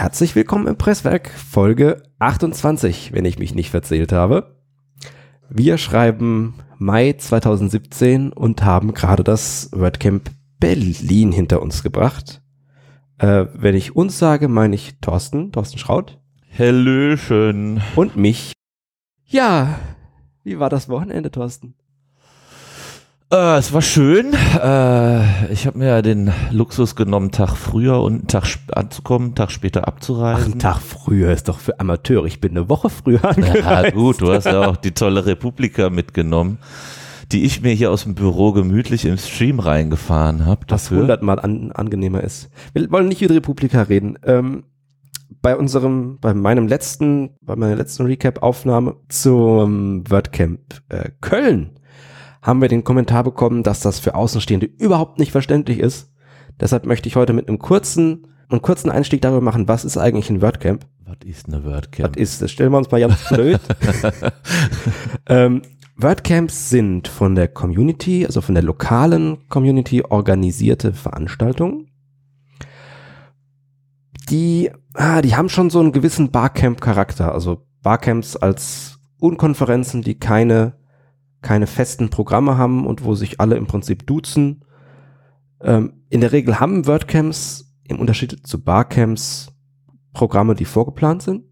Herzlich willkommen im Presswerk, Folge 28, wenn ich mich nicht verzählt habe. Wir schreiben Mai 2017 und haben gerade das WordCamp Berlin hinter uns gebracht. Äh, wenn ich uns sage, meine ich Thorsten, Thorsten Schraut. Hallöchen. Und mich. Ja, wie war das Wochenende, Thorsten? Äh, es war schön. Äh, ich habe mir ja den Luxus genommen, Tag früher und einen Tag anzukommen, einen Tag später abzureisen. Ach, ein Tag früher ist doch für Amateure. Ich bin eine Woche früher angereist. Ja gut, du hast ja auch die tolle Republika mitgenommen, die ich mir hier aus dem Büro gemütlich im Stream reingefahren habe. Was hundertmal an, angenehmer ist. Wir wollen nicht über die Republika reden. Ähm, bei unserem, bei meinem letzten, bei meiner letzten Recap-Aufnahme zum WordCamp äh, Köln haben wir den Kommentar bekommen, dass das für Außenstehende überhaupt nicht verständlich ist. Deshalb möchte ich heute mit einem kurzen, einem kurzen Einstieg darüber machen, was ist eigentlich ein WordCamp? Was ist eine WordCamp? Was ist das? Stellen wir uns mal ganz blöd. ähm, WordCamps sind von der Community, also von der lokalen Community organisierte Veranstaltungen. Die, ah, die haben schon so einen gewissen Barcamp-Charakter. Also Barcamps als Unkonferenzen, die keine keine festen Programme haben und wo sich alle im Prinzip duzen. Ähm, in der Regel haben WordCamps im Unterschied zu Barcamps Programme, die vorgeplant sind.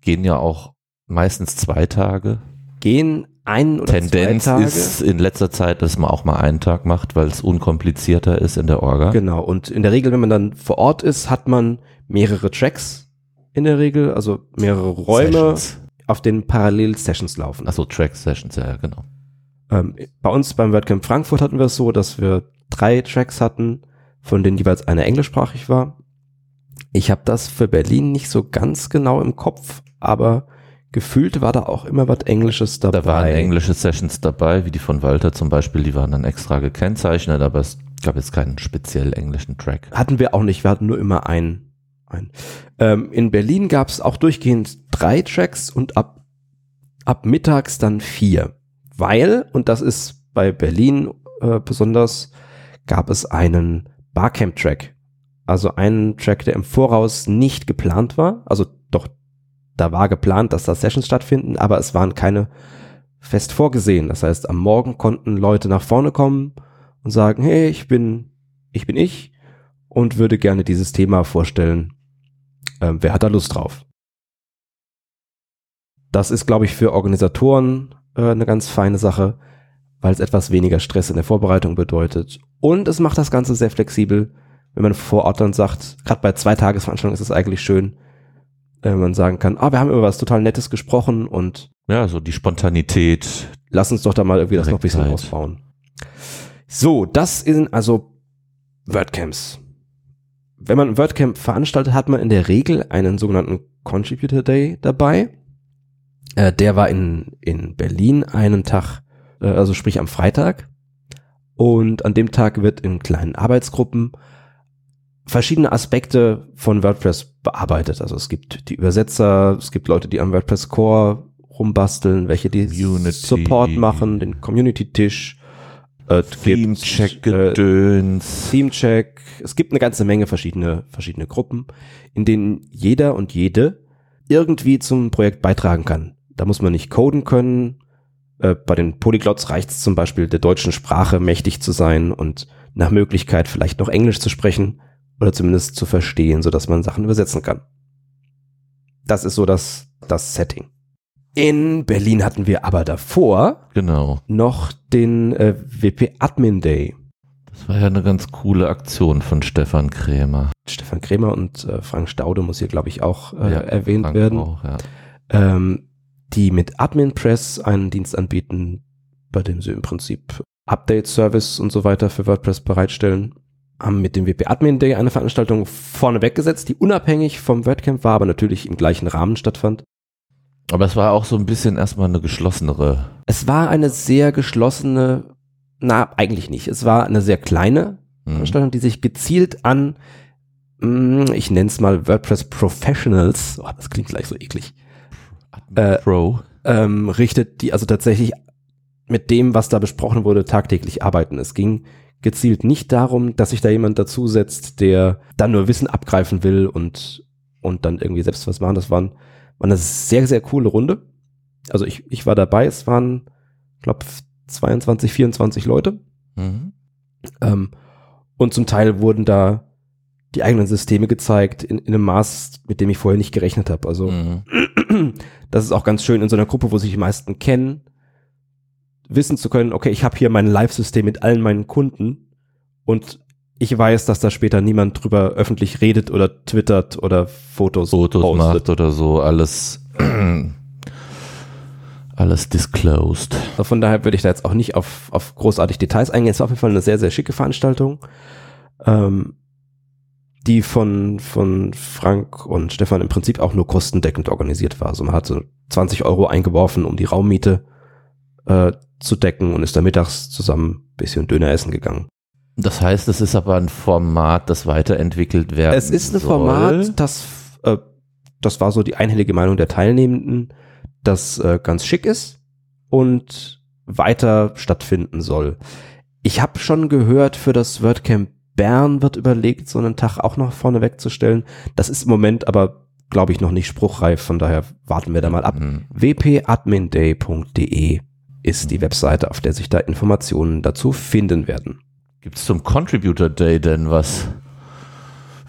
Gehen ja auch meistens zwei Tage. Gehen ein oder Tendenz zwei Tage. ist in letzter Zeit, dass man auch mal einen Tag macht, weil es unkomplizierter ist in der Orga. Genau. Und in der Regel, wenn man dann vor Ort ist, hat man mehrere Tracks in der Regel, also mehrere Räume, Sessions. auf denen parallel Sessions laufen. Achso, Track-Sessions, ja, genau. Ähm, bei uns beim WordCamp Frankfurt hatten wir es so, dass wir drei Tracks hatten, von denen jeweils eine englischsprachig war. Ich habe das für Berlin nicht so ganz genau im Kopf, aber gefühlt war da auch immer was Englisches dabei. Da waren englische Sessions dabei, wie die von Walter zum Beispiel, die waren dann extra gekennzeichnet, aber es gab jetzt keinen speziell englischen Track. Hatten wir auch nicht, wir hatten nur immer einen. einen. Ähm, in Berlin gab es auch durchgehend drei Tracks und ab, ab mittags dann vier weil, und das ist bei Berlin äh, besonders, gab es einen Barcamp-Track. Also einen Track, der im Voraus nicht geplant war. Also doch, da war geplant, dass da Sessions stattfinden, aber es waren keine fest vorgesehen. Das heißt, am Morgen konnten Leute nach vorne kommen und sagen, hey, ich bin, ich bin ich und würde gerne dieses Thema vorstellen. Ähm, wer hat da Lust drauf? Das ist, glaube ich, für Organisatoren äh, eine ganz feine Sache, weil es etwas weniger Stress in der Vorbereitung bedeutet. Und es macht das Ganze sehr flexibel, wenn man vor Ort dann sagt, gerade bei zwei Tagesveranstaltungen ist es eigentlich schön, äh, wenn man sagen kann, ah, wir haben über was total Nettes gesprochen und ja, so die Spontanität. Lass uns doch da mal irgendwie das noch ein bisschen ausbauen. So, das sind also WordCamps. Wenn man ein WordCamp veranstaltet, hat man in der Regel einen sogenannten Contributor Day dabei. Äh, der war in, in Berlin einen Tag, äh, also sprich am Freitag. Und an dem Tag wird in kleinen Arbeitsgruppen verschiedene Aspekte von WordPress bearbeitet. Also es gibt die Übersetzer, es gibt Leute, die am WordPress Core rumbasteln, welche die Unity. Support machen, den Community-Tisch, äh, Theme-Check, Gedöns. Äh, Theme-Check. Es gibt eine ganze Menge verschiedene, verschiedene Gruppen, in denen jeder und jede irgendwie zum Projekt beitragen kann. Da muss man nicht coden können. Äh, bei den Polyglots reicht es zum Beispiel, der deutschen Sprache mächtig zu sein und nach Möglichkeit vielleicht noch Englisch zu sprechen oder zumindest zu verstehen, sodass man Sachen übersetzen kann. Das ist so das, das Setting. In Berlin hatten wir aber davor genau. noch den äh, WP Admin Day. Das war ja eine ganz coole Aktion von Stefan Krämer. Stefan Krämer und äh, Frank Staude muss hier, glaube ich, auch äh, ja, erwähnt Frank werden. Auch, ja. ähm, die mit AdminPress einen Dienst anbieten, bei dem sie im Prinzip Update-Service und so weiter für WordPress bereitstellen, haben mit dem WP Admin Day eine Veranstaltung vorneweg gesetzt, die unabhängig vom WordCamp war, aber natürlich im gleichen Rahmen stattfand. Aber es war auch so ein bisschen erstmal eine geschlossenere. Es war eine sehr geschlossene, na, eigentlich nicht. Es war eine sehr kleine mhm. Veranstaltung, die sich gezielt an, mm, ich nenne es mal WordPress Professionals, oh, das klingt gleich so eklig, äh, Pro. Ähm, richtet, die also tatsächlich mit dem, was da besprochen wurde, tagtäglich arbeiten. Es ging gezielt nicht darum, dass sich da jemand dazusetzt, der dann nur Wissen abgreifen will und und dann irgendwie selbst was machen. Das waren, war eine sehr, sehr coole Runde. Also ich, ich war dabei, es waren, glaube 22, 24 Leute. Mhm. Ähm, und zum Teil wurden da die eigenen Systeme gezeigt in, in einem Maß, mit dem ich vorher nicht gerechnet habe. Also mhm. das ist auch ganz schön in so einer Gruppe, wo sich die meisten kennen, wissen zu können, okay, ich habe hier mein Live-System mit allen meinen Kunden und ich weiß, dass da später niemand drüber öffentlich redet oder twittert oder Fotos, Fotos postet. macht oder so, alles alles disclosed. Von daher würde ich da jetzt auch nicht auf, auf großartig Details eingehen. Es war auf jeden Fall eine sehr, sehr schicke Veranstaltung, ähm, die von, von Frank und Stefan im Prinzip auch nur kostendeckend organisiert war. Also man hat so 20 Euro eingeworfen, um die Raummiete äh, zu decken und ist da mittags zusammen ein bisschen Döner essen gegangen. Das heißt, es ist aber ein Format, das weiterentwickelt werden Es ist ein soll. Format, das, äh, das war so die einhellige Meinung der Teilnehmenden, das äh, ganz schick ist und weiter stattfinden soll. Ich habe schon gehört, für das WordCamp Bern wird überlegt, so einen Tag auch noch vorne wegzustellen. Das ist im Moment aber, glaube ich, noch nicht spruchreif, von daher warten wir da mal ab. Mhm. wpadminday.de ist die Webseite, auf der sich da Informationen dazu finden werden. Gibt es zum Contributor Day denn was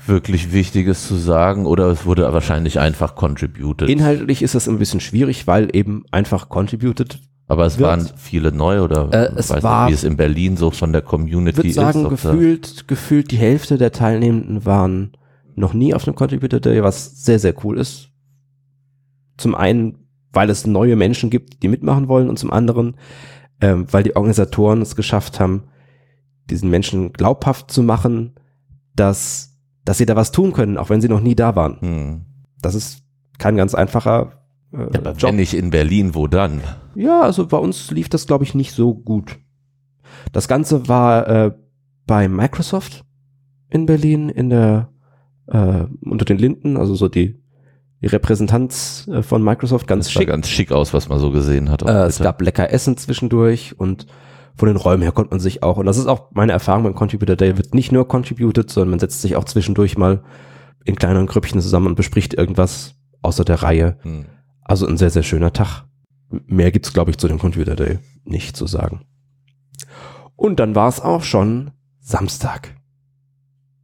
wirklich Wichtiges zu sagen oder es wurde wahrscheinlich einfach contributed? Inhaltlich ist es ein bisschen schwierig, weil eben einfach contributed aber es wird. waren viele neu oder äh, es war, nicht, wie es in Berlin so von der Community ist. Ich würde sagen, gefühlt, gefühlt die Hälfte der Teilnehmenden waren noch nie auf einem Contributor Day, was sehr, sehr cool ist. Zum einen, weil es neue Menschen gibt, die mitmachen wollen und zum anderen, ähm, weil die Organisatoren es geschafft haben, diesen Menschen glaubhaft zu machen, dass, dass sie da was tun können, auch wenn sie noch nie da waren. Hm. Das ist kein ganz einfacher äh, ja, aber Job. wenn nicht in Berlin, wo dann? Ja, also bei uns lief das, glaube ich, nicht so gut. Das Ganze war äh, bei Microsoft in Berlin in der äh, unter den Linden, also so die, die Repräsentanz äh, von Microsoft ganz das schick. Sah ganz schick aus, was man so gesehen hat. Äh, es gab lecker Essen zwischendurch und von den Räumen her konnte man sich auch, und das ist auch meine Erfahrung beim Contributor Day, wird nicht nur contributed, sondern man setzt sich auch zwischendurch mal in kleineren Grüppchen zusammen und bespricht irgendwas außer der Reihe. Hm. Also ein sehr, sehr schöner Tag. Mehr gibt's glaube ich, zu dem Computer Day nicht zu sagen. Und dann war es auch schon Samstag.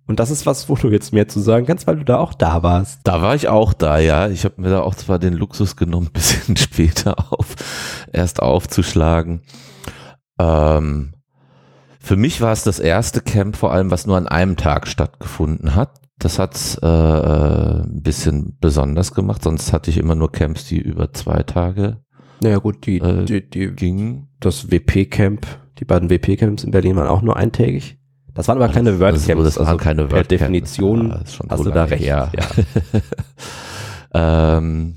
Und das ist was, wo du jetzt mehr zu sagen kannst, weil du da auch da warst. Da war ich auch da, ja. Ich habe mir da auch zwar den Luxus genommen, bisschen später auf, erst aufzuschlagen. Ähm, für mich war es das erste Camp vor allem, was nur an einem Tag stattgefunden hat. Das hat's äh, äh, ein bisschen besonders gemacht, sonst hatte ich immer nur Camps, die über zwei Tage naja gut, die, äh, die, die gingen. Das WP-Camp, die beiden WP-Camps in Berlin waren auch nur eintägig. Das waren aber keine WordCamps. Das, das waren also keine per Definition ja, hast so du da recht. Ja. ähm,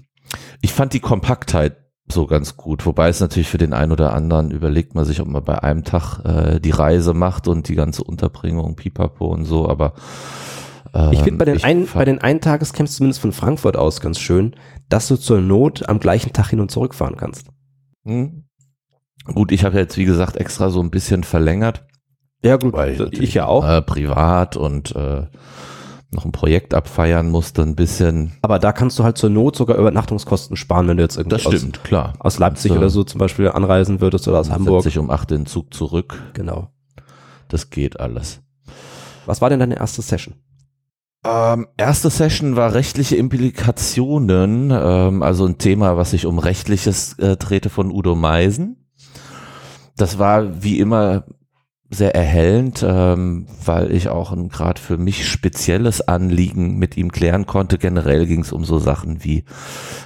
ich fand die Kompaktheit so ganz gut. Wobei es natürlich für den einen oder anderen überlegt man sich, ob man bei einem Tag äh, die Reise macht und die ganze Unterbringung, Pipapo und so, aber ich finde bei den ein, bei den Eintagescamps zumindest von Frankfurt aus ganz schön, dass du zur Not am gleichen Tag hin und zurück fahren kannst. Hm. Gut, ich habe jetzt wie gesagt extra so ein bisschen verlängert. Ja gut, weil ich ja auch. Äh, privat und äh, noch ein Projekt abfeiern musste, ein bisschen. Aber da kannst du halt zur Not sogar Übernachtungskosten sparen, wenn du jetzt irgendwie das stimmt, aus, klar. aus Leipzig also, oder so zum Beispiel anreisen würdest oder aus Hamburg. sich um acht den Zug zurück. Genau. Das geht alles. Was war denn deine erste Session? Ähm, erste Session war rechtliche Implikationen, ähm, also ein Thema, was sich um rechtliches äh, drehte von Udo Meisen. Das war wie immer sehr erhellend, ähm, weil ich auch ein gerade für mich spezielles Anliegen mit ihm klären konnte. Generell ging es um so Sachen wie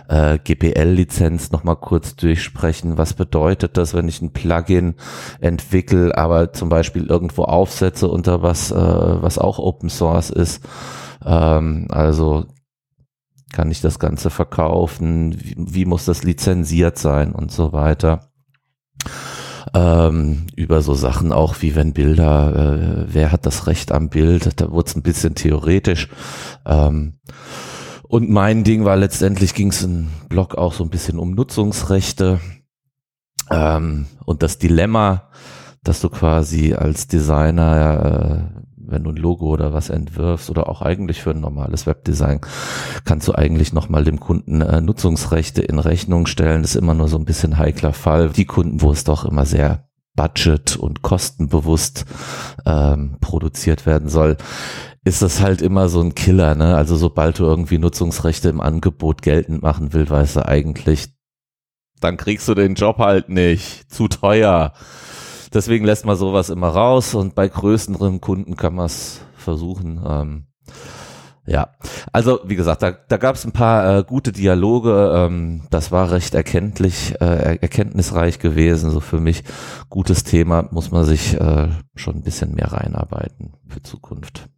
äh, GPL-Lizenz nochmal kurz durchsprechen. Was bedeutet das, wenn ich ein Plugin entwickle, aber zum Beispiel irgendwo aufsetze unter was, äh, was auch Open Source ist? Ähm, also kann ich das Ganze verkaufen? Wie, wie muss das lizenziert sein und so weiter? ähm, über so Sachen auch wie wenn Bilder, äh, wer hat das Recht am Bild, da wurde es ein bisschen theoretisch. Ähm, und mein Ding war letztendlich ging es im Blog auch so ein bisschen um Nutzungsrechte ähm, und das Dilemma, dass du quasi als Designer wenn du ein Logo oder was entwirfst oder auch eigentlich für ein normales Webdesign, kannst du eigentlich nochmal dem Kunden äh, Nutzungsrechte in Rechnung stellen. Das ist immer nur so ein bisschen heikler Fall. Die Kunden, wo es doch immer sehr budget- und kostenbewusst ähm, produziert werden soll, ist das halt immer so ein Killer. Ne? Also sobald du irgendwie Nutzungsrechte im Angebot geltend machen willst, weißt du eigentlich, dann kriegst du den Job halt nicht. Zu teuer. Deswegen lässt man sowas immer raus und bei größeren Kunden kann man es versuchen. Ähm, ja, also wie gesagt, da, da gab es ein paar äh, gute Dialoge. Ähm, das war recht erkenntlich, äh, erkenntnisreich gewesen. So für mich gutes Thema, muss man sich äh, schon ein bisschen mehr reinarbeiten für Zukunft.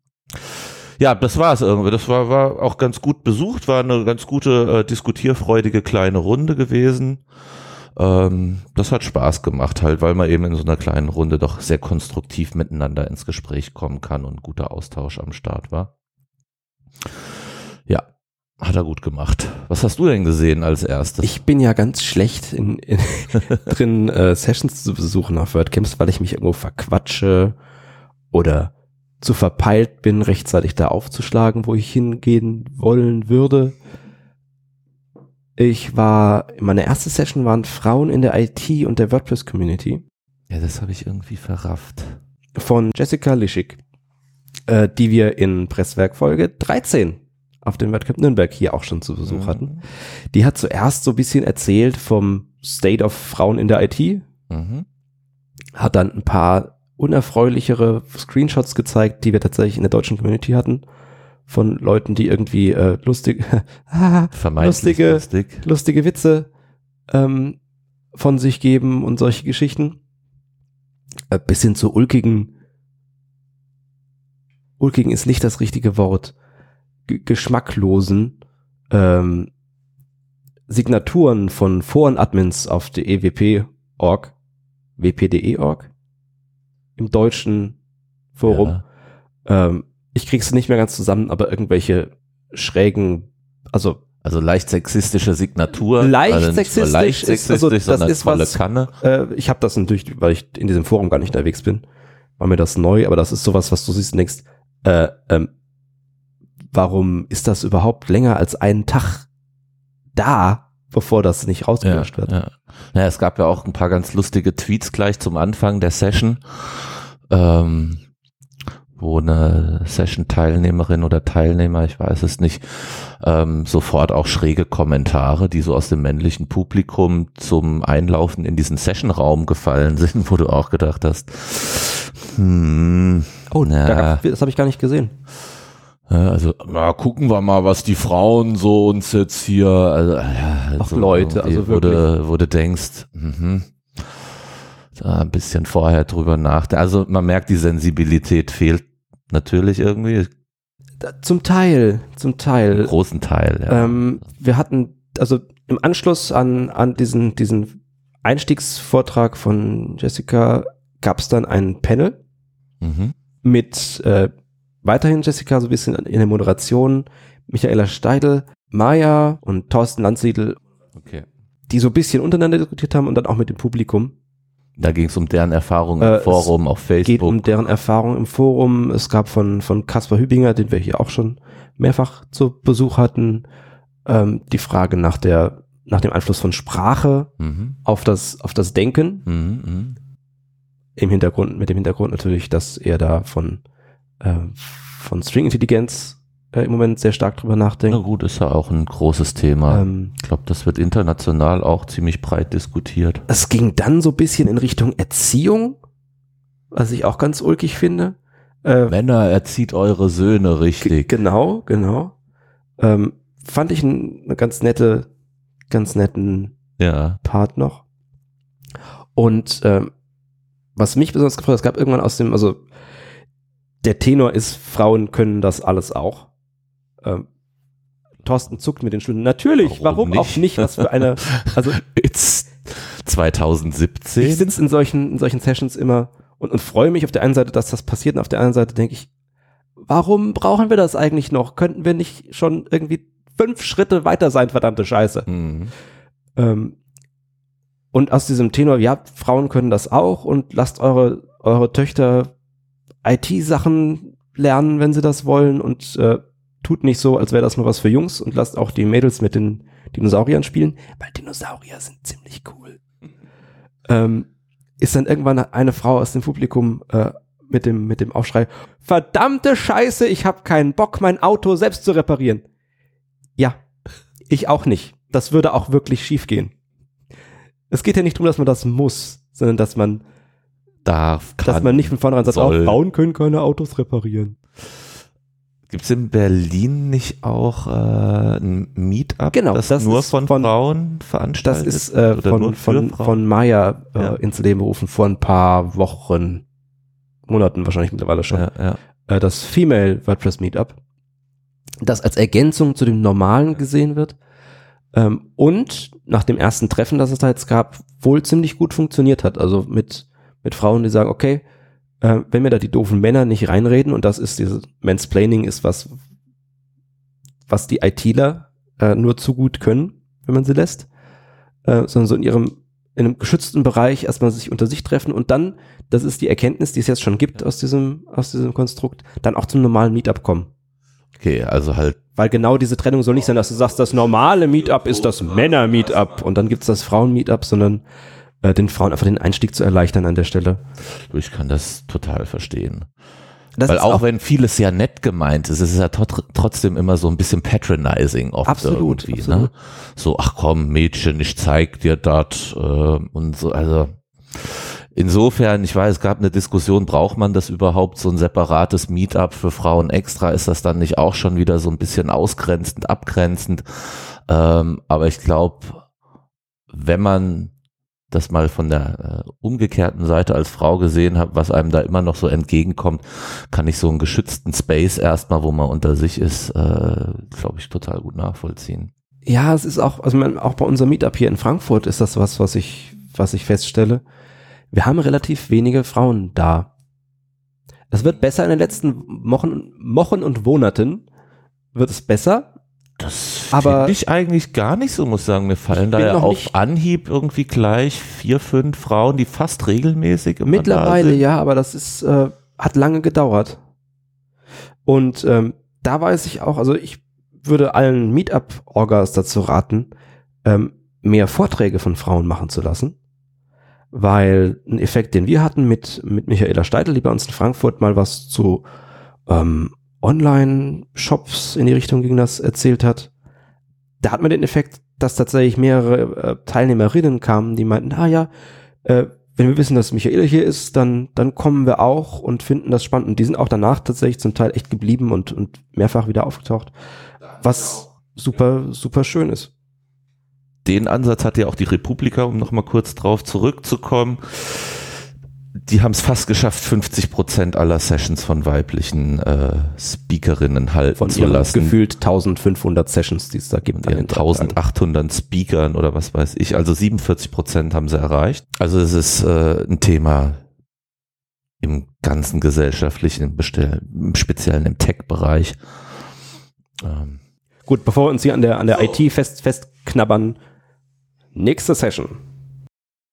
Ja, das war es irgendwie. Das war, war auch ganz gut besucht, war eine ganz gute, äh, diskutierfreudige kleine Runde gewesen. Ähm, das hat Spaß gemacht halt, weil man eben in so einer kleinen Runde doch sehr konstruktiv miteinander ins Gespräch kommen kann und guter Austausch am Start war. Ja, hat er gut gemacht. Was hast du denn gesehen als erstes? Ich bin ja ganz schlecht in, in drin, äh, Sessions zu besuchen auf WordCamps, weil ich mich irgendwo verquatsche oder zu verpeilt bin, rechtzeitig da aufzuschlagen, wo ich hingehen wollen würde. Ich war, meine erste Session waren Frauen in der IT und der WordPress Community. Ja, das habe ich irgendwie verrafft. Von Jessica Lischig, äh, die wir in Presswerk Folge 13 auf dem WordCamp Nürnberg hier auch schon zu Besuch Mhm. hatten. Die hat zuerst so ein bisschen erzählt vom State of Frauen in der IT, Mhm. hat dann ein paar unerfreulichere Screenshots gezeigt, die wir tatsächlich in der deutschen Community hatten, von Leuten, die irgendwie äh, lustig, Lustige- lustig. lustige Witze ähm, von sich geben und solche Geschichten. Äh, bis hin zu ulkigen, ulkigen ist nicht das richtige Wort, G geschmacklosen ähm, Signaturen von Foren-Admins auf der EWP.org, wp.de.org, im deutschen Forum. Ja. Ähm, ich krieg's nicht mehr ganz zusammen, aber irgendwelche schrägen, also Also leicht sexistische Signatur. Leicht also sexistisch leicht ist- sexistisch, also das sondern ist was- Kanne. Äh, ich habe das natürlich, weil ich in diesem Forum gar nicht unterwegs bin, war mir das neu, aber das ist sowas, was du siehst und denkst, äh, ähm, warum ist das überhaupt länger als einen Tag da, bevor das nicht rausgelöscht wird? Ja. ja, es gab ja auch ein paar ganz lustige Tweets gleich zum Anfang der Session, ähm, wo eine Session-Teilnehmerin oder Teilnehmer, ich weiß es nicht, ähm, sofort auch schräge Kommentare, die so aus dem männlichen Publikum zum Einlaufen in diesen Session-Raum gefallen sind, wo du auch gedacht hast, hm, Oh, na, das habe ich gar nicht gesehen. also, na, gucken wir mal, was die Frauen so uns jetzt hier, also, ja, Ach, so Leute, also wo du, wo du denkst, mhm, da ein bisschen vorher drüber nachdenken. Also, man merkt, die Sensibilität fehlt natürlich irgendwie, zum Teil, zum Teil. großen Teil, ja. Ähm, wir hatten, also im Anschluss an, an diesen, diesen Einstiegsvortrag von Jessica gab es dann ein Panel mhm. mit äh, weiterhin Jessica so ein bisschen in der Moderation, Michaela Steidl, Maya und Thorsten Landsiedel, Okay. die so ein bisschen untereinander diskutiert haben und dann auch mit dem Publikum. Da ging es um deren Erfahrungen Äh, im es Forum, auf Geht Facebook. um deren Erfahrung im Forum. Es gab von, von Kaspar Hübinger, den wir hier auch schon mehrfach zu Besuch hatten, ähm, die Frage nach der, nach dem Einfluss von Sprache mhm. auf das, auf das Denken. Mhm. Mhm. Im Hintergrund, mit dem Hintergrund natürlich, dass er da von, äh, von String-Intelligenz äh, im Moment sehr stark drüber Na nachdenkt. gut, ist ja auch ein großes Thema. Ähm, ich glaube, das wird international auch ziemlich breit diskutiert. es ging dann so ein bisschen in Richtung Erziehung, was ich auch ganz ulkig finde. Äh, Männer, erzieht eure Söhne richtig. Genau, genau. Ähm, fand ich ein, eine ganz nette, ganz netten Ja. Part noch. Und ähm, was mich besonders gefreut hat, es gab irgendwann aus dem, also der Tenor ist, Frauen können das alles auch. Ähm, Thorsten zuckt mit den Schultern. Natürlich, Warum warum, nicht? auch nicht? Was für eine, also It's 2017. ich sitze in solchen, in solchen Sessions immer und, und freue mich auf der einen Seite, dass das passiert und auf der anderen Seite denke ich, warum brauchen wir das eigentlich noch? Könnten wir nicht schon irgendwie fünf Schritte weiter sein, verdammte Scheiße? Mhm. Ähm, und aus diesem Tenor, ja, Frauen können das auch und lasst eure, eure Töchter IT-Sachen lernen, wenn sie das wollen und äh, tut nicht so, als wäre das nur was für Jungs und lasst auch die Mädels mit den Dinosauriern spielen, weil Dinosaurier sind ziemlich cool. Ähm, ist dann irgendwann eine Frau aus dem Publikum äh, mit dem mit dem Aufschrei: Verdammte Scheiße, ich habe keinen Bock, mein Auto selbst zu reparieren. Ja, ich auch nicht. Das würde auch wirklich schief gehen. Es geht ja nicht darum, dass man das muss, sondern dass man Darf, kann, dass man nicht von vornherein sagt, soll. auch Frauen können keine Autos reparieren. Gibt es in Berlin nicht auch äh, ein Meetup, Genau, das, das nur ist von, von- Frauen Das veranstaltet ist äh, von, von, Frauen? von Maya äh, Ja. ins Leben berufen vor ein paar Wochen, Monaten wahrscheinlich mittlerweile schon. ja, ja. Äh, das Female WordPress Meetup, das als Ergänzung zu dem normalen gesehen wird ähm, und nach dem ersten Treffen, das es da jetzt gab, wohl ziemlich gut funktioniert hat. Also mit, mit Frauen, die sagen, okay, äh, wenn mir da die doofen Männer nicht reinreden und das ist dieses Mansplaining ist was, was die ITler äh, nur zu gut können, wenn man sie lässt, äh, sondern so in ihrem in einem geschützten Bereich erstmal sich unter sich treffen und dann, das ist die Erkenntnis, die es jetzt schon gibt aus diesem, aus diesem Konstrukt, dann auch zum normalen Meetup kommen. Okay, also halt Weil genau diese Trennung soll nicht sein, dass du sagst, das normale Meetup ist das Männer-Meetup und dann gibt's das Frauen-Meetup, sondern äh, den Frauen einfach den Einstieg zu erleichtern an der Stelle. ich kann das total verstehen. Das Weil ist auch, wenn vieles ja nett gemeint ist, ist es ja tot, trotzdem immer so ein bisschen patronizing oft Absolut, irgendwie. absolut. Ne? So, ach komm, Mädchen, ich zeig dir das äh, und so, also insofern, ich weiß, es gab eine Diskussion, braucht man das überhaupt, so ein separates Meetup für Frauen extra? Ist das dann nicht auch schon wieder so ein bisschen ausgrenzend, abgrenzend? Ähm, aber ich glaube, wenn man das mal von der äh, umgekehrten Seite als Frau gesehen hat, was einem da immer noch so entgegenkommt, kann ich so einen geschützten Space erstmal, wo man unter sich ist, äh, glaube ich, total gut nachvollziehen. Ja, es ist auch, also man, auch bei unserem Meetup hier in Frankfurt ist das was, was ich, was ich feststelle. Wir haben relativ wenige Frauen da. Es wird besser in den letzten Wochen, Wochen und Monaten wird es besser. Das finde ich eigentlich gar nicht so, muss ich sagen. Mir fallen da ja auf Anhieb irgendwie gleich vier, fünf Frauen, die fast regelmäßig da Mittlerweile sind. ja, aber das ist, äh, hat lange gedauert. Und ähm, da weiß ich auch, also ich würde allen Meetup-Orgas dazu raten, ähm, mehr Vorträge von Frauen machen zu lassen. Weil ein Effekt, den wir hatten mit, mit Michaela Steidl, die bei uns in Frankfurt mal was zu ähm, Online-Shops in die Richtung ging, das erzählt hat, da hat man den Effekt, dass tatsächlich mehrere äh, Teilnehmerinnen kamen, die meinten, ah ja, äh, wenn wir wissen, dass Michaela hier ist, dann, dann kommen wir auch und finden das spannend. Und die sind auch danach tatsächlich zum Teil echt geblieben und, und mehrfach wieder aufgetaucht, was super, super schön ist. den Ansatz hat ja auch die Republika, um nochmal kurz drauf zurückzukommen. Die haben es fast geschafft, 50 Prozent aller Sessions von weiblichen äh, Speakerinnen halten Von zu lassen. gefühlt 1500 Sessions, die es da gibt. Tagen. 1800 Speakern oder was weiß ich. Also 47 Prozent haben sie erreicht. Also es ist äh, ein Thema im ganzen gesellschaftlichen, im, Bestell, im speziellen im Tech-Bereich. Ähm, Gut, bevor wir uns hier an der, an der IT fest, festknabbern, nächste Session.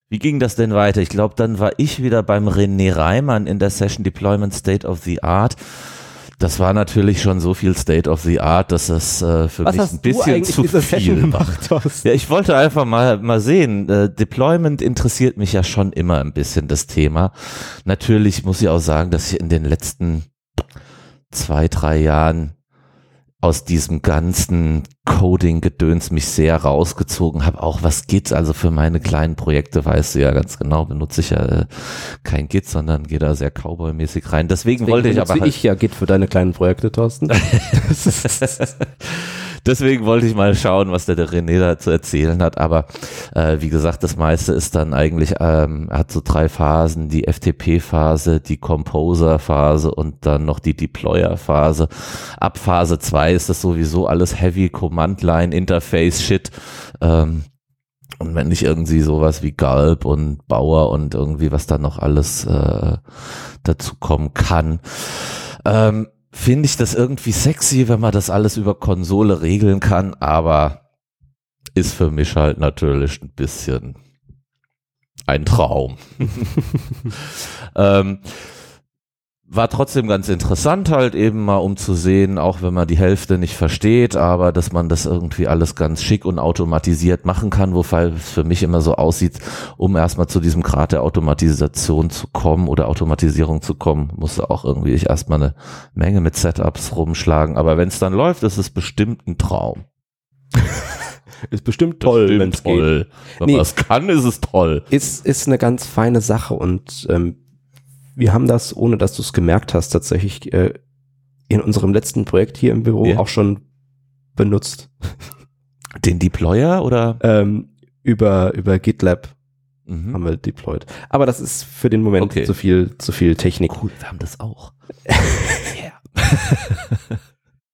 Wie ging das denn weiter? Ich glaube, dann war ich wieder beim René Reimann in der Session Deployment State of the Art. Das war natürlich schon so viel State of the Art, dass das äh, für Was mich ein bisschen zu viel hast? Ja, ich wollte einfach mal, mal sehen. Äh, Deployment interessiert mich ja schon immer ein bisschen, das Thema. Natürlich muss ich auch sagen, dass ich in den letzten zwei, drei Jahren aus diesem ganzen Coding-Gedöns mich sehr rausgezogen habe. Auch was Git, also für meine kleinen Projekte, weißt du ja ganz genau, benutze ich ja äh, kein Git, sondern gehe da sehr Cowboy-mäßig rein. Deswegen, wollte ich aber halt, ich ja Git für deine kleinen Projekte, Thorsten. Deswegen wollte ich mal schauen, was der, der René da zu erzählen hat. Aber äh, wie gesagt, das meiste ist dann eigentlich, ähm, hat so drei Phasen, die FTP-Phase, die Composer-Phase und dann noch die Deployer-Phase. Ab Phase 2 ist das sowieso alles Heavy Command-Line-Interface-Shit. Ähm, und wenn nicht irgendwie sowas wie Gulp und Bauer und irgendwie was da noch alles äh, dazu kommen kann. Ähm, Finde ich das irgendwie sexy, wenn man das alles über Konsole regeln kann, aber ist für mich halt natürlich ein bisschen ein Traum. ähm, war trotzdem ganz interessant halt eben mal um zu sehen, auch wenn man die Hälfte nicht versteht, aber dass man das irgendwie alles ganz schick und automatisiert machen kann, wobei es für mich immer so aussieht, um erstmal zu diesem Grad der Automatisation zu kommen oder Automatisierung zu kommen, muss auch irgendwie ich erstmal eine Menge mit Setups rumschlagen. Aber wenn es dann läuft, ist es bestimmt ein Traum. ist bestimmt toll, wenn es geht. Wenn nee, man es kann, ist es toll. Ist, ist eine ganz feine Sache und ähm, wir haben das, ohne dass du es gemerkt hast, tatsächlich äh, in unserem letzten Projekt hier im Büro ja. auch schon benutzt. Den Deployer oder? Ähm, über, über GitLab mhm. haben wir deployed. Aber das ist für den Moment okay. zu viel, zu viel Technik. Cool, wir haben das auch.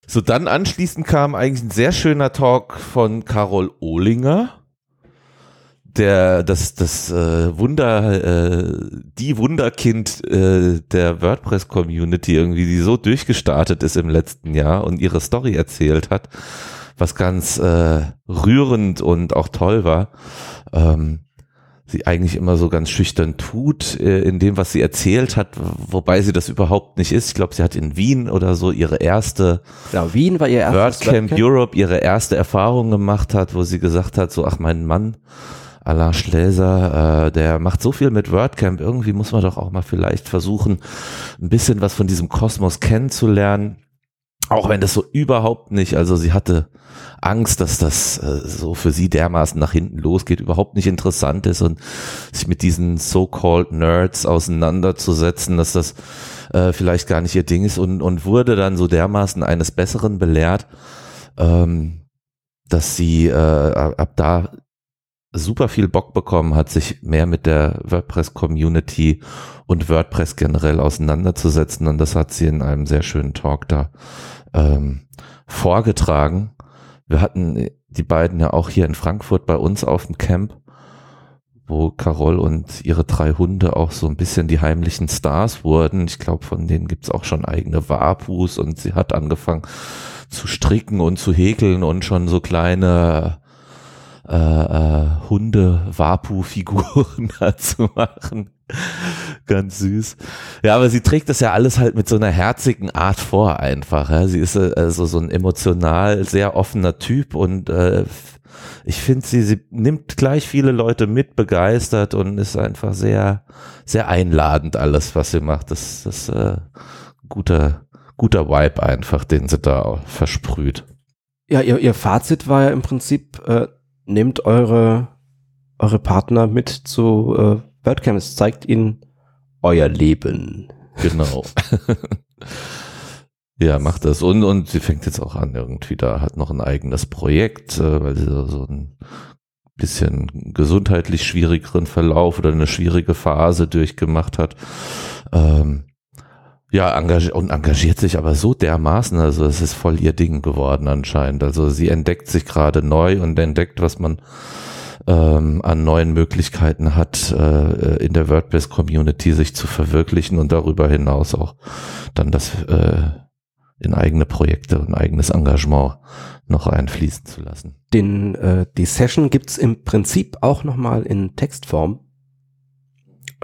so, dann anschließend kam eigentlich ein sehr schöner Talk von Carol Ohlinger der das das äh, Wunder äh, die Wunderkind äh, der WordPress Community irgendwie die so durchgestartet ist im letzten Jahr und ihre Story erzählt hat was ganz äh, rührend und auch toll war ähm, sie eigentlich immer so ganz schüchtern tut äh, in dem was sie erzählt hat wobei sie das überhaupt nicht ist. Ich glaube sie hat in Wien oder so ihre erste genau, Wien war ihr erstes WordCamp, WordCamp Europe ihre erste Erfahrung gemacht hat wo sie gesagt hat so ach mein Mann Alain Schläser, äh, der macht so viel mit WordCamp. Irgendwie muss man doch auch mal vielleicht versuchen, ein bisschen was von diesem Kosmos kennenzulernen. Auch wenn das so überhaupt nicht, also sie hatte Angst, dass das äh, so für sie dermaßen nach hinten losgeht, überhaupt nicht interessant ist und sich mit diesen so-called Nerds auseinanderzusetzen, dass das äh, vielleicht gar nicht ihr Ding ist und, und wurde dann so dermaßen eines Besseren belehrt, ähm, dass sie äh, ab da super viel Bock bekommen hat, sich mehr mit der WordPress-Community und WordPress generell auseinanderzusetzen. Und das hat sie in einem sehr schönen Talk da ähm, vorgetragen. Wir hatten die beiden ja auch hier in Frankfurt bei uns auf dem Camp, wo Carol und ihre drei Hunde auch so ein bisschen die heimlichen Stars wurden. Ich glaube, von denen gibt's auch schon eigene Wapus und sie hat angefangen zu stricken und zu häkeln und schon so kleine äh, äh, Hunde-Wapu-Figuren zu machen. Ganz süß. Ja, aber sie trägt das ja alles halt mit so einer herzigen Art vor einfach. Ja. Sie ist also so ein emotional sehr offener Typ und äh, ich finde sie, sie nimmt gleich viele Leute mit, begeistert und ist einfach sehr, sehr einladend alles, was sie macht. Das, das ist äh, guter, guter Vibe einfach, den sie da versprüht. Ja, ihr, ihr Fazit war ja im Prinzip, äh, nehmt eure, eure Partner mit zu äh, WordCamp. Es zeigt ihnen euer Leben. Genau. ja, macht das. Und, und sie fängt jetzt auch an, irgendwie da hat noch ein eigenes Projekt, äh, weil sie so ein bisschen gesundheitlich schwierigeren Verlauf oder eine schwierige Phase durchgemacht hat. Ähm, ja, engagiert und engagiert sich aber so dermaßen, also es ist voll ihr Ding geworden anscheinend. Also sie entdeckt sich gerade neu und entdeckt, was man ähm, an neuen Möglichkeiten hat, äh, in der WordPress-Community sich zu verwirklichen und darüber hinaus auch dann das äh, in eigene Projekte und eigenes Engagement noch einfließen zu lassen. Den, äh, die Session gibt's im Prinzip auch nochmal in Textform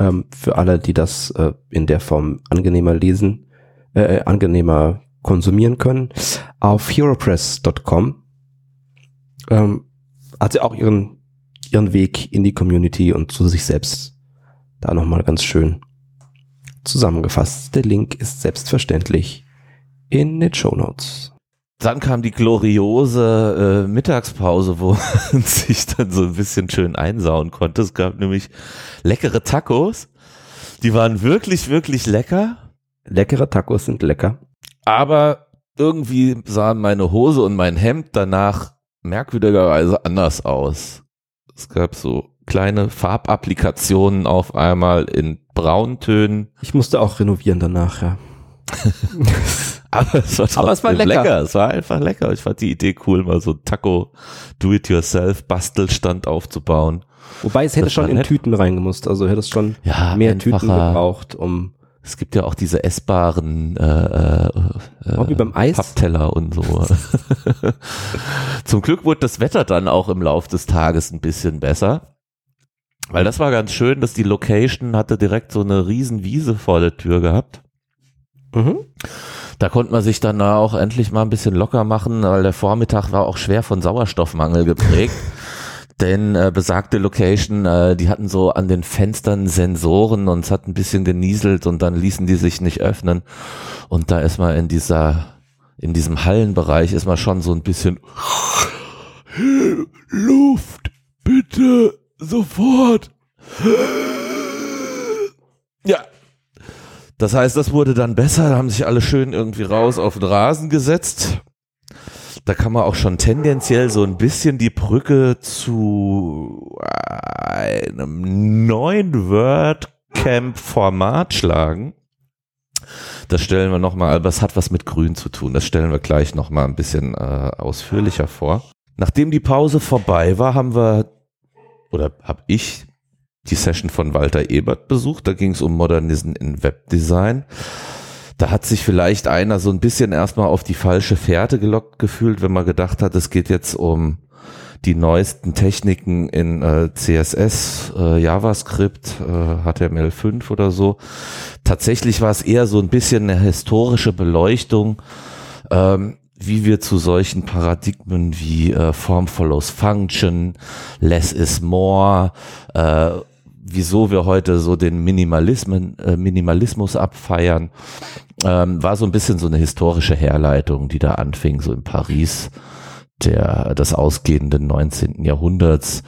ähm, für alle, die das äh, in der Form angenehmer lesen, äh, äh angenehmer konsumieren können. Auf heropress.com ähm, hat sie auch ihren, ihren Weg in die Community und zu sich selbst da nochmal ganz schön zusammengefasst. Der Link ist selbstverständlich in den Show Notes. Dann kam die gloriose äh, Mittagspause, wo man sich dann so ein bisschen schön einsauen konnte. Es gab nämlich leckere Tacos. Die waren wirklich, wirklich lecker. Leckere Tacos sind lecker. Aber irgendwie sahen meine Hose und mein Hemd danach merkwürdigerweise anders aus. Es gab so kleine Farbapplikationen auf einmal in Brauntönen. Ich musste auch renovieren danach, ja. Aber es war, Aber es war lecker. lecker. Es war einfach lecker. Ich fand die Idee cool, mal so Taco Do-it-yourself-Bastelstand aufzubauen. Wobei es hätte das schon in nett. Tüten reingemusst. Also hätte es schon ja, mehr einfacher. Tüten gebraucht, um es gibt ja auch diese essbaren äh, äh, auch wie beim Eis. Pappteller und so. Zum Glück wurde das Wetter dann auch im Lauf des Tages ein bisschen besser. Weil das war ganz schön, dass die Location hatte direkt so eine riesen Wiese vor der Tür gehabt. Mhm. Da konnte man sich dann auch endlich mal ein bisschen locker machen, weil der Vormittag war auch schwer von Sauerstoffmangel geprägt. Denn äh, besagte Location, äh, die hatten so an den Fenstern Sensoren und es hat ein bisschen genieselt und dann ließen die sich nicht öffnen. Und da ist man in dieser, in diesem Hallenbereich ist man schon so ein bisschen Luft, bitte, sofort. Ja. Das heißt, das wurde dann besser, da haben sich alle schön irgendwie raus auf den Rasen gesetzt. Da kann man auch schon tendenziell so ein bisschen die Brücke zu einem neuen WordCamp-Format schlagen. Das stellen wir nochmal, aber es hat was mit Grün zu tun. Das stellen wir gleich nochmal ein bisschen äh, ausführlicher vor. Nachdem die Pause vorbei war, haben wir, oder habe ich die Session von Walter Ebert besucht. Da ging es um Modernism in Webdesign. Da hat sich vielleicht einer so ein bisschen erstmal auf die falsche Fährte gelockt gefühlt, wenn man gedacht hat, es geht jetzt um die neuesten Techniken in äh, CSS, äh, JavaScript, äh, HTML5 oder so. Tatsächlich war es eher so ein bisschen eine historische Beleuchtung, ähm, wie wir zu solchen Paradigmen wie äh, Form follows Function, Less is More, äh, wieso wir heute so den Minimalismen, äh, Minimalismus abfeiern, ähm, war so ein bisschen so eine historische Herleitung, die da anfing, so in Paris der, des ausgehenden 19. Jahrhunderts,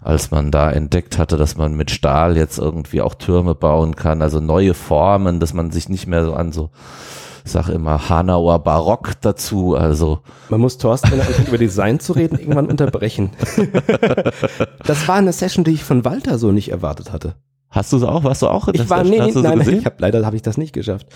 als man da entdeckt hatte, dass man mit Stahl jetzt irgendwie auch Türme bauen kann, also neue Formen, dass man sich nicht mehr so an so sag immer Hanauer Barock dazu, also. Man muss Thorsten, wenn er anfängt über Design zu reden, irgendwann unterbrechen. das war eine Session, die ich von Walter so nicht erwartet hatte. Hast du es auch? Warst du auch in Ich war, nee, nee, nein, nein, ich hab, leider habe ich das nicht geschafft.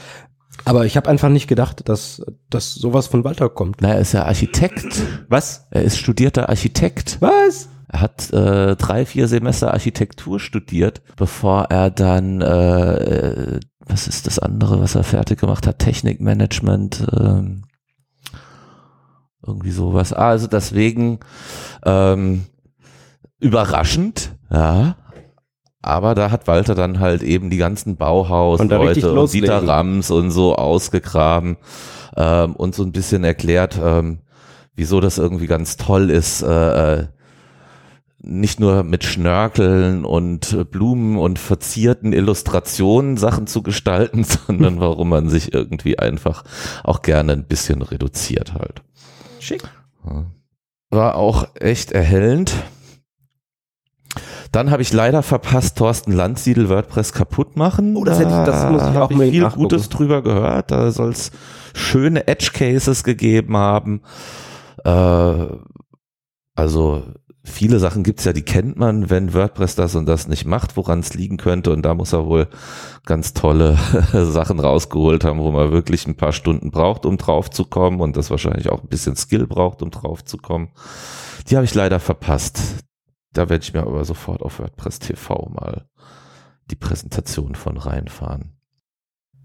Aber ich habe einfach nicht gedacht, dass, dass sowas von Walter kommt. Na, er ist ja Architekt. Was? Er ist studierter Architekt. Was? Er hat äh, drei, vier Semester Architektur studiert, bevor er dann äh, was ist das andere, was er fertig gemacht hat? Technikmanagement, ähm, irgendwie sowas. Ah, also deswegen ähm, überraschend, ja. Aber da hat Walter dann halt eben die ganzen Bauhaus-Leute und, und Dieter Rams und so ausgegraben ähm, und so ein bisschen erklärt, ähm, wieso das irgendwie ganz toll ist, äh, äh nicht nur mit Schnörkeln und Blumen und verzierten Illustrationen Sachen zu gestalten, sondern warum man sich irgendwie einfach auch gerne ein bisschen reduziert halt. Schick. War auch echt erhellend. Dann habe ich leider verpasst, Thorsten Landsiedel WordPress kaputt machen. Oh, das, hätte ich, das muss ich auch mal viel nachgucken. Gutes drüber gehört. Da soll es schöne Edge Cases gegeben haben. Äh, also viele Sachen gibt's ja, die kennt man, wenn WordPress das und das nicht macht, woran es liegen könnte. Und da muss er wohl ganz tolle Sachen rausgeholt haben, wo man wirklich ein paar Stunden braucht, um drauf zu kommen und das wahrscheinlich auch ein bisschen Skill braucht, um drauf zu kommen. Die habe ich leider verpasst. Da werde ich mir aber sofort auf WordPress TV mal die Präsentation von reinfahren.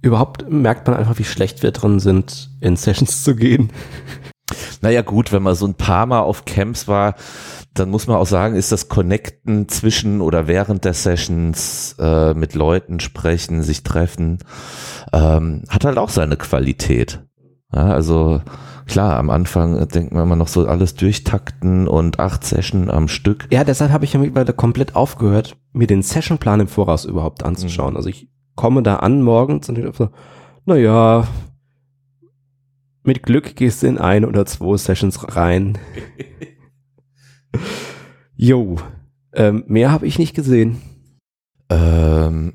Überhaupt merkt man einfach, wie schlecht wir drin sind, in Sessions zu gehen. Naja gut, wenn man so ein paar Mal auf Camps war, dann muss man auch sagen, ist das Connecten zwischen oder während der Sessions äh, mit Leuten sprechen, sich treffen, ähm, hat halt auch seine Qualität. Ja, also klar, am Anfang denkt man immer noch so alles durchtakten und acht Session am Stück. Ja, deshalb habe ich ja mittlerweile komplett aufgehört, mir den Sessionplan im Voraus überhaupt anzuschauen. Mhm. Also ich komme da an morgens und ich so, naja, mit Glück gehst du in ein oder zwei Sessions rein. Jo, ähm, mehr habe ich nicht gesehen. Ähm,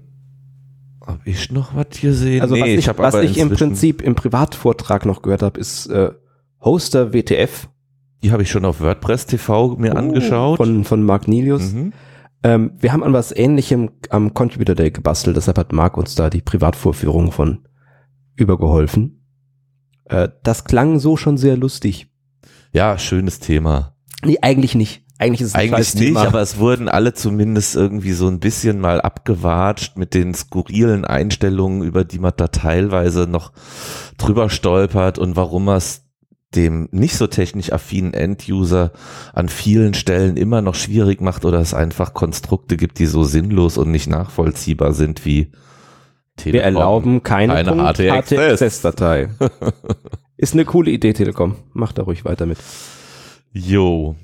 habe ich noch was gesehen? Also nee, was ich, ich, was ich im Prinzip im Privatvortrag noch gehört habe, ist äh, Hoster WTF. Die habe ich schon auf WordPress TV mir oh, angeschaut. Von, von Mark Nilius. Mhm. Ähm, wir haben an was ähnlichem am Contributor Day gebastelt, deshalb hat Mark uns da die Privatvorführung von übergeholfen. Äh, das klang so schon sehr lustig. Ja, schönes Thema. Nee, eigentlich nicht. Eigentlich ist es Eigentlich nicht, aber es wurden alle zumindest irgendwie so ein bisschen mal abgewatscht mit den skurrilen Einstellungen, über die man da teilweise noch drüber stolpert und warum man es dem nicht so technisch affinen End-User an vielen Stellen immer noch schwierig macht oder es einfach Konstrukte gibt, die so sinnlos und nicht nachvollziehbar sind wie Wir Telekom. erlauben keine, keine. HTXS-Datei. Ist eine coole Idee, Telekom. Macht da ruhig weiter mit. Jo.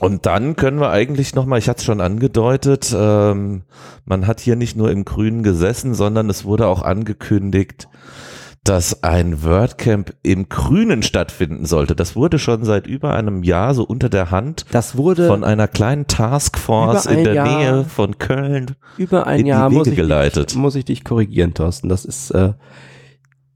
Und dann können wir eigentlich nochmal, ich hatte es schon angedeutet, ähm, man hat hier nicht nur im Grünen gesessen, sondern es wurde auch angekündigt, dass ein WordCamp im Grünen stattfinden sollte. Das wurde schon seit über einem Jahr so unter der Hand Das wurde von einer kleinen Taskforce ein in der Jahr. Nähe von Köln. über ein in die Jahr muss Wege ich, geleitet. Dich, muss ich dich korrigieren, Thorsten. Das ist äh,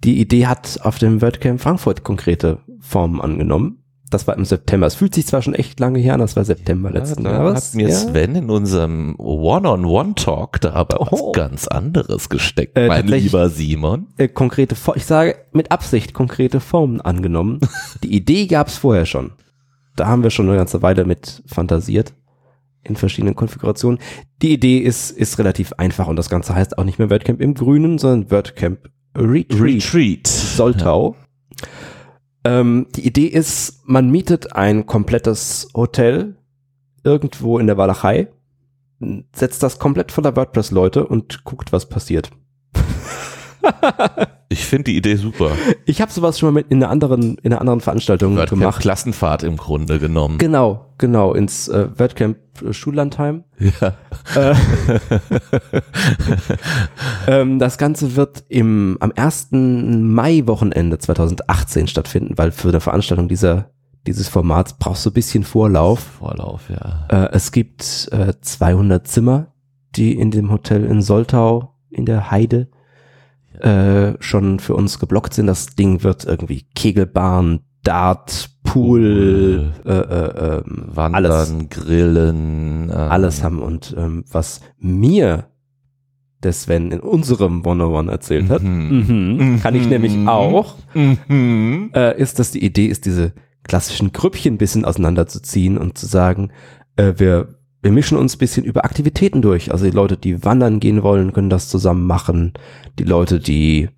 die Idee hat auf dem WordCamp Frankfurt konkrete Formen angenommen. Das war im September. Es fühlt sich zwar schon echt lange her an, das war September letzten da Jahres. hat mir ja. Sven in unserem One-on-One-Talk da aber Oh. was ganz anderes gesteckt, Äh, mein lieber Simon. äh, konkrete, ich sage mit Absicht konkrete Formen angenommen. Die Idee gab es vorher schon. Da haben wir schon eine ganze Weile mit fantasiert in verschiedenen Konfigurationen. Die Idee ist, ist relativ einfach und das Ganze heißt auch nicht mehr WordCamp im Grünen, sondern WordCamp Retreat. Retreat. Soltau. Ähm, die Idee ist, man mietet ein komplettes Hotel irgendwo in der Walachei, setzt das komplett voller WordPress-Leute und guckt, was passiert. Ich finde die Idee super. Ich habe sowas schon mal mit in einer anderen, in einer anderen Veranstaltung WordCamp gemacht. Klassenfahrt im Grunde genommen. Genau, genau, ins äh, WordCamp äh, Schullandheim. Ja. Äh, ähm, das Ganze wird im, am 1. Mai-Wochenende 2018 stattfinden, weil für eine Veranstaltung dieser, dieses Formats brauchst du ein bisschen Vorlauf. Vorlauf, ja. Äh, es gibt äh, 200 Zimmer, die in dem Hotel in Soltau in der Heide äh, schon für uns geblockt sind. Das Ding wird irgendwie Kegelbahn, Dart, Pool, äh, äh, ähm, Wandern, alles, Grillen. ähm, alles haben. Und ähm, was mir der Sven in unserem 101 erzählt hat, Mhm. mhm, kann ich nämlich Mhm. auch, Mhm. äh, ist, dass die Idee ist, diese klassischen Grüppchen ein bisschen auseinanderzuziehen und zu sagen, äh, wir, wir mischen uns ein bisschen über Aktivitäten durch. Also die Leute, die wandern gehen wollen, können das zusammen machen. Die Leute, die,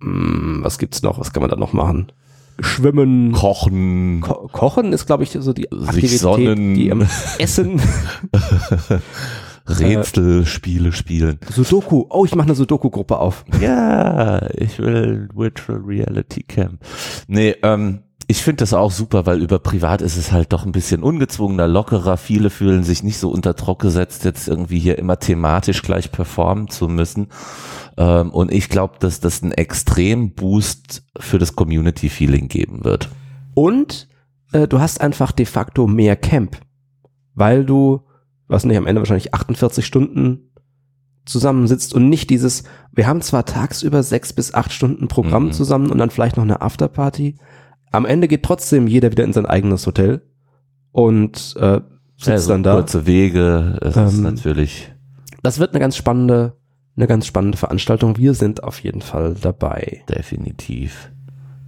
mh, was gibt's noch, was kann man da noch machen? Schwimmen. Kochen. Ko Kochen ist, glaube ich, so die Sich Aktivität, sonnen. die am Essen. Rätselspiele spielen. Sudoku. Oh, ich mache eine Sudoku-Gruppe auf. Ja, ich will Virtual Reality Camp. Nee, ähm, ich finde das auch super, weil über privat ist es halt doch ein bisschen ungezwungener, lockerer. Viele fühlen sich nicht so unter Druck gesetzt, jetzt irgendwie hier immer thematisch gleich performen zu müssen. Ähm, und ich glaube, dass das einen extrem Boost für das Community-Feeling geben wird. Und äh, du hast einfach de facto mehr Camp, weil du, was nicht, am Ende wahrscheinlich 48 Stunden zusammensitzt und nicht dieses, wir haben zwar tagsüber sechs bis acht Stunden Programm Mhm. zusammen und dann vielleicht noch eine Afterparty. Am Ende geht trotzdem jeder wieder in sein eigenes Hotel und äh, sitzt Also dann da. Kurze Wege, es ist Ähm, natürlich. Das wird eine ganz spannende, eine ganz spannende Veranstaltung. Wir sind auf jeden Fall dabei. Definitiv.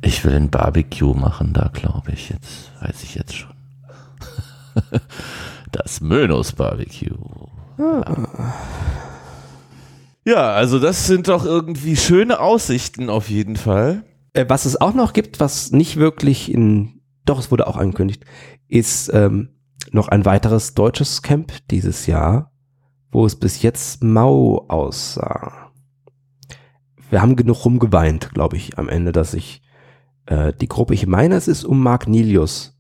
Ich will ein Barbecue machen, da glaube ich jetzt, weiß ich jetzt schon. Das Mönos Barbecue. Ja, also das sind doch irgendwie schöne Aussichten auf jeden Fall. Äh, was es auch noch gibt, was nicht wirklich in, doch, es wurde auch angekündigt, ist ähm, noch ein weiteres deutsches Camp dieses Jahr, wo es bis jetzt mau aussah. Wir haben genug rumgeweint, glaube ich, am Ende, dass ich äh, die Gruppe, ich meine, es ist um Mark Nilius,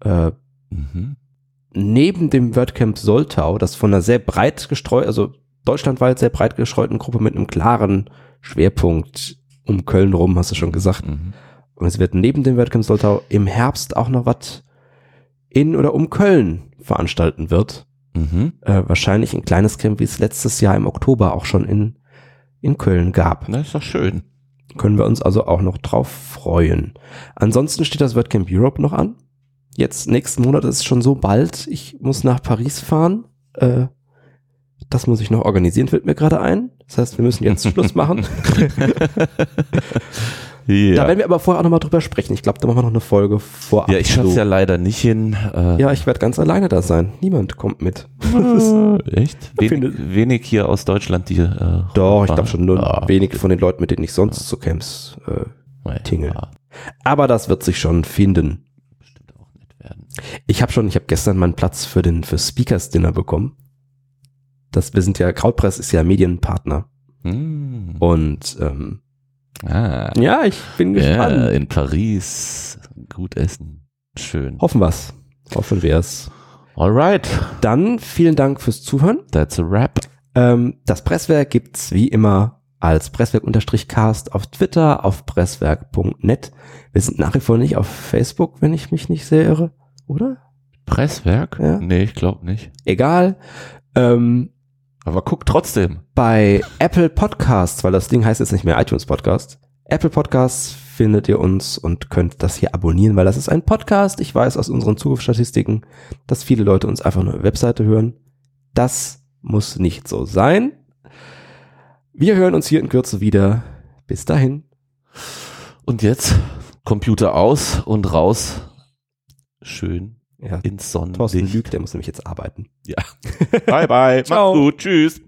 äh, Mhm. neben dem WordCamp Soltau, das von einer sehr breit gestreut, also deutschlandweit sehr breit gestreuten Gruppe mit einem klaren Schwerpunkt um Köln rum, hast du schon gesagt. Mhm. Und es wird neben dem WordCamp Soltau im Herbst auch noch was in oder um Köln veranstalten wird. Mhm. Äh, wahrscheinlich ein kleines Camp, wie es letztes Jahr im Oktober auch schon in, in Köln gab. Na, ist doch schön. Können wir uns also auch noch drauf freuen. Ansonsten steht das WordCamp Europe noch an. Jetzt nächsten Monat ist es schon so bald. Ich muss nach Paris fahren. Äh, das muss ich noch organisieren, fällt mir gerade ein. Das heißt, wir müssen jetzt Schluss machen. Ja, Da werden wir aber vorher auch nochmal drüber sprechen. Ich glaube, da machen wir noch eine Folge vorab. ja ich schaff's zu. ja leider nicht hin. Äh, Ja, ich werde ganz alleine da sein. Niemand kommt mit. Echt? Wenig, wenig hier aus Deutschland, die. Äh, doch, ich glaube schon nur Ah, wenig von den Leuten, mit denen ich sonst zu Camps. Äh, Tingle. ja, aber das wird sich schon finden. bestimmt auch nicht werden. Ich habe schon, ich habe gestern meinen Platz für den für Speakers Dinner bekommen. Das, wir sind ja, Krautpress ist ja Medienpartner Hm. Und ähm, Ah. ja, ich bin Ja, gespannt. in Paris. Gut essen. Schön. Hoffen wir's. Hoffen wir's. Alright. Dann vielen Dank fürs Zuhören. That's a wrap. Ähm, das Presswerk gibt's wie immer als Presswerk-Cast auf Twitter, auf presswerk.net. Wir sind nach wie vor nicht auf Facebook, wenn ich mich nicht sehr irre, oder? Presswerk? Ja. Nee, ich glaube nicht. Egal. Ähm, Aber guck trotzdem. bei Apple Podcasts, weil das Ding heißt jetzt nicht mehr iTunes Podcast. Apple Podcasts findet ihr uns und könnt das hier abonnieren, weil das ist ein Podcast. Ich weiß aus unseren Zugriffsstatistiken, dass viele Leute uns einfach nur eine Webseite hören. Das muss nicht so sein. Wir hören uns hier in Kürze wieder. Bis dahin. Und jetzt Computer aus und raus. Schön Ja, ins Thorsten Sonnenlicht. lügt, der muss nämlich jetzt arbeiten. Bye bye. Ciao. Macht's gut. Tschüss.